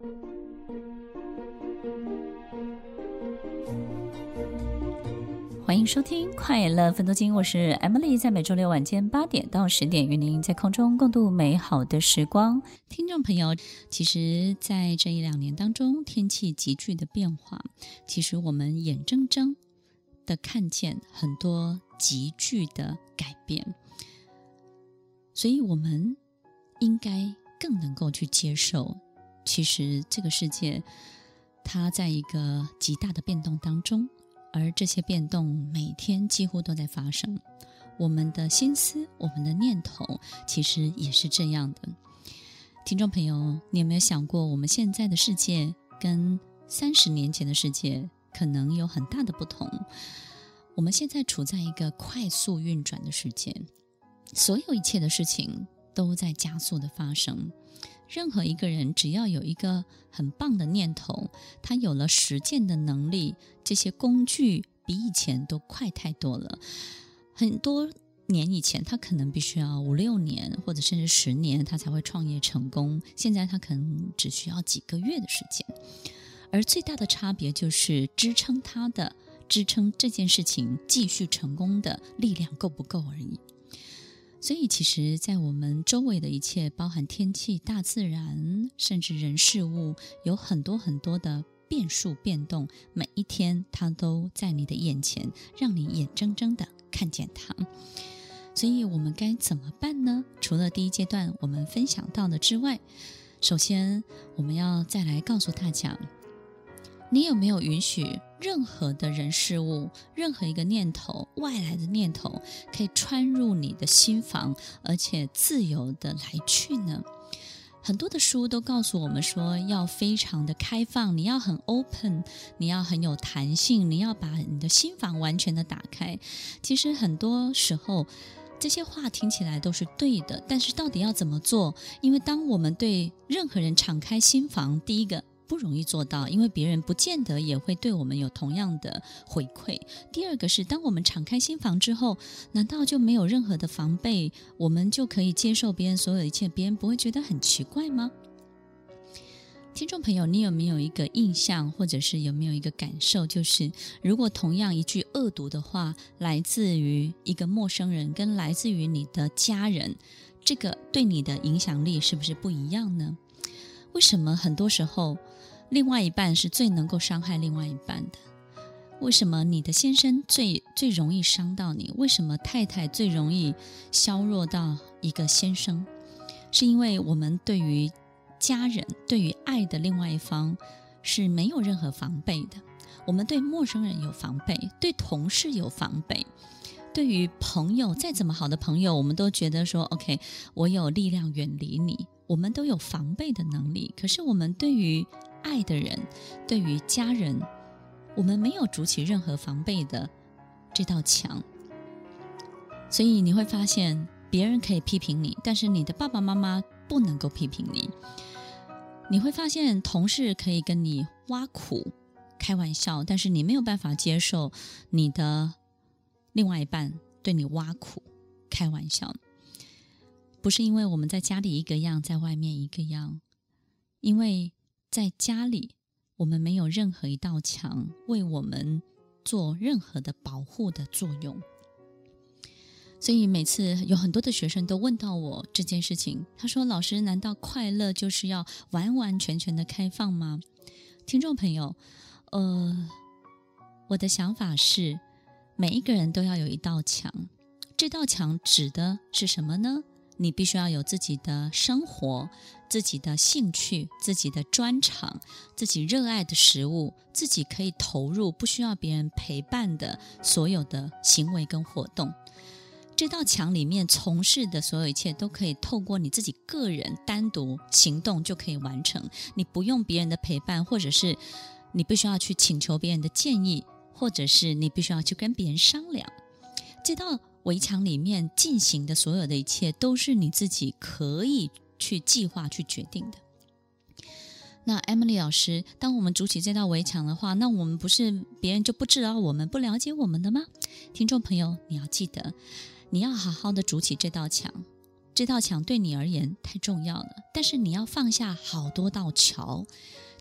欢迎收听《快乐分多金》，我是 Emily，在每周六晚间八点到十点，与您在空中共度美好的时光。听众朋友，其实，在这一两年当中，天气急剧的变化，其实我们眼睁睁的看见很多急剧的改变，所以我们应该更能够去接受，其实这个世界它在一个极大的变动当中。而这些变动每天几乎都在发生，我们的心思、我们的念头，其实也是这样的。听众朋友，你有没有想过，我们现在的世界跟三十年前的世界可能有很大的不同？我们现在处在一个快速运转的世界，所有一切的事情都在加速的发生。任何一个人只要有一个很棒的念头，他有了实践的能力，这些工具比以前都快太多了。很多年以前，他可能必须要五六年或者甚至十年，他才会创业成功。现在他可能只需要几个月的时间，而最大的差别就是支撑他的、支撑这件事情继续成功的力量够不够而已。所以，其实，在我们周围的一切，包含天气、大自然，甚至人事物，有很多很多的变数变动。每一天，它都在你的眼前，让你眼睁睁的看见它。所以，我们该怎么办呢？除了第一阶段我们分享到的之外，首先，我们要再来告诉大家。你有没有允许任何的人事物、任何一个念头、外来的念头，可以穿入你的心房，而且自由的来去呢？很多的书都告诉我们说，要非常的开放，你要很 open，你要很有弹性，你要把你的心房完全的打开。其实很多时候，这些话听起来都是对的，但是到底要怎么做？因为当我们对任何人敞开心房，第一个。不容易做到，因为别人不见得也会对我们有同样的回馈。第二个是，当我们敞开心房之后，难道就没有任何的防备，我们就可以接受别人所有一切，别人不会觉得很奇怪吗？听众朋友，你有没有一个印象，或者是有没有一个感受，就是如果同样一句恶毒的话来自于一个陌生人，跟来自于你的家人，这个对你的影响力是不是不一样呢？为什么很多时候，另外一半是最能够伤害另外一半的？为什么你的先生最最容易伤到你？为什么太太最容易削弱到一个先生？是因为我们对于家人、对于爱的另外一方是没有任何防备的。我们对陌生人有防备，对同事有防备，对于朋友，再怎么好的朋友，我们都觉得说：“OK，我有力量远离你。”我们都有防备的能力，可是我们对于爱的人，对于家人，我们没有筑起任何防备的这道墙。所以你会发现，别人可以批评你，但是你的爸爸妈妈不能够批评你。你会发现，同事可以跟你挖苦、开玩笑，但是你没有办法接受你的另外一半对你挖苦、开玩笑。不是因为我们在家里一个样，在外面一个样，因为在家里我们没有任何一道墙为我们做任何的保护的作用。所以每次有很多的学生都问到我这件事情，他说：“老师，难道快乐就是要完完全全的开放吗？”听众朋友，呃，我的想法是，每一个人都要有一道墙，这道墙指的是什么呢？你必须要有自己的生活、自己的兴趣、自己的专长、自己热爱的食物、自己可以投入、不需要别人陪伴的所有的行为跟活动。这道墙里面从事的所有一切，都可以透过你自己个人单独行动就可以完成。你不用别人的陪伴，或者是你必须要去请求别人的建议，或者是你必须要去跟别人商量。这道。围墙里面进行的所有的一切，都是你自己可以去计划、去决定的。那 Emily 老师，当我们筑起这道围墙的话，那我们不是别人就不知道我们、不了解我们的吗？听众朋友，你要记得，你要好好的筑起这道墙。这道墙对你而言太重要了，但是你要放下好多道桥。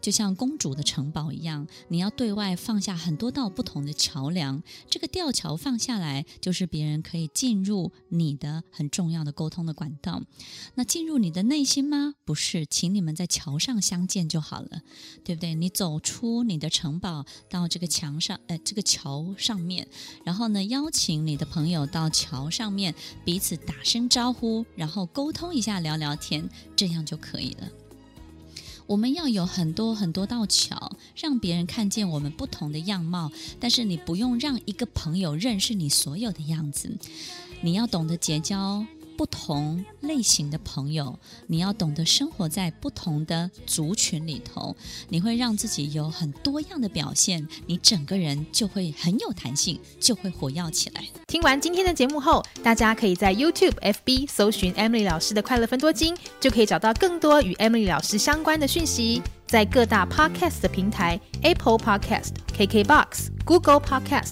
就像公主的城堡一样，你要对外放下很多道不同的桥梁。这个吊桥放下来，就是别人可以进入你的很重要的沟通的管道。那进入你的内心吗？不是，请你们在桥上相见就好了，对不对？你走出你的城堡，到这个墙上，呃，这个桥上面，然后呢，邀请你的朋友到桥上面，彼此打声招呼，然后沟通一下，聊聊天，这样就可以了。我们要有很多很多道桥，让别人看见我们不同的样貌。但是你不用让一个朋友认识你所有的样子，你要懂得结交。不同类型的朋友，你要懂得生活在不同的族群里头，你会让自己有很多样的表现，你整个人就会很有弹性，就会活跃起来。听完今天的节目后，大家可以在 YouTube、FB 搜寻 Emily 老师的快乐分多金，就可以找到更多与 Emily 老师相关的讯息。在各大 Podcast 的平台，Apple Podcast、KKBox、Google Podcast、